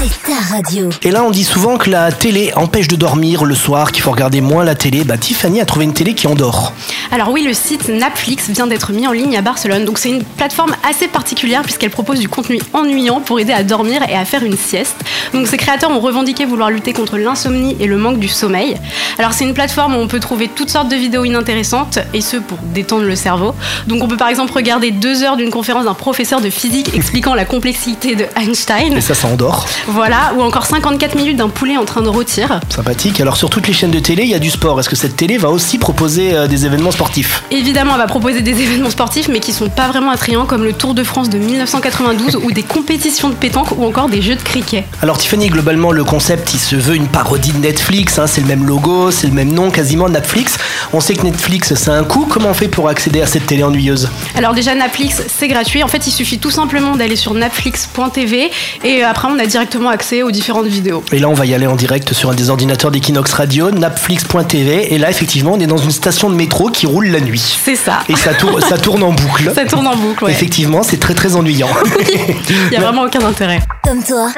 c'est ta radio. Et là, on dit souvent que la télé empêche de dormir le soir, qu'il faut regarder moins la télé. Bah, Tiffany a trouvé une télé qui endort. Alors oui, le site Netflix vient d'être mis en ligne à Barcelone. Donc c'est une plateforme assez particulière puisqu'elle propose du contenu ennuyant pour aider à dormir et à faire une sieste. Donc ses créateurs ont revendiqué vouloir lutter contre l'insomnie et le manque du sommeil. Alors c'est une plateforme où on peut trouver toutes sortes de vidéos inintéressantes et ce pour détendre le cerveau. Donc on peut par exemple regarder deux heures d'une conférence d'un professeur de physique expliquant la complexité de Einstein. Et ça, ça endort. Voilà, ou encore 54 minutes d'un poulet en train de rôtir. Sympathique. Alors, sur toutes les chaînes de télé, il y a du sport. Est-ce que cette télé va aussi proposer euh, des événements sportifs? Évidemment, elle va proposer des événements sportifs, mais qui sont pas vraiment attrayants, comme le Tour de France de 1992, ou des compétitions de pétanque, ou encore des jeux de cricket. Alors, Tiffany, globalement, le concept, il se veut une parodie de Netflix. hein. C'est le même logo, c'est le même nom quasiment, Netflix. On sait que Netflix, c'est un coût. Comment on fait pour accéder à cette télé ennuyeuse Alors déjà, Netflix, c'est gratuit. En fait, il suffit tout simplement d'aller sur netflix.tv, et après, on a directement accès aux différentes vidéos. Et là, on va y aller en direct sur un des ordinateurs d'Equinox Radio, napflix.tv. Et là, effectivement, on est dans une station de métro qui roule la nuit. C'est ça. Et ça tourne, ça tourne en boucle. Ça tourne en boucle, ouais. Effectivement, c'est très très ennuyant. Il y a vraiment aucun intérêt. Comme toi,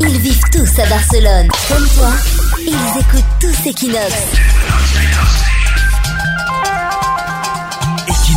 ils vivent tous à Barcelone. Comme toi, ils écoutent tous Equinox.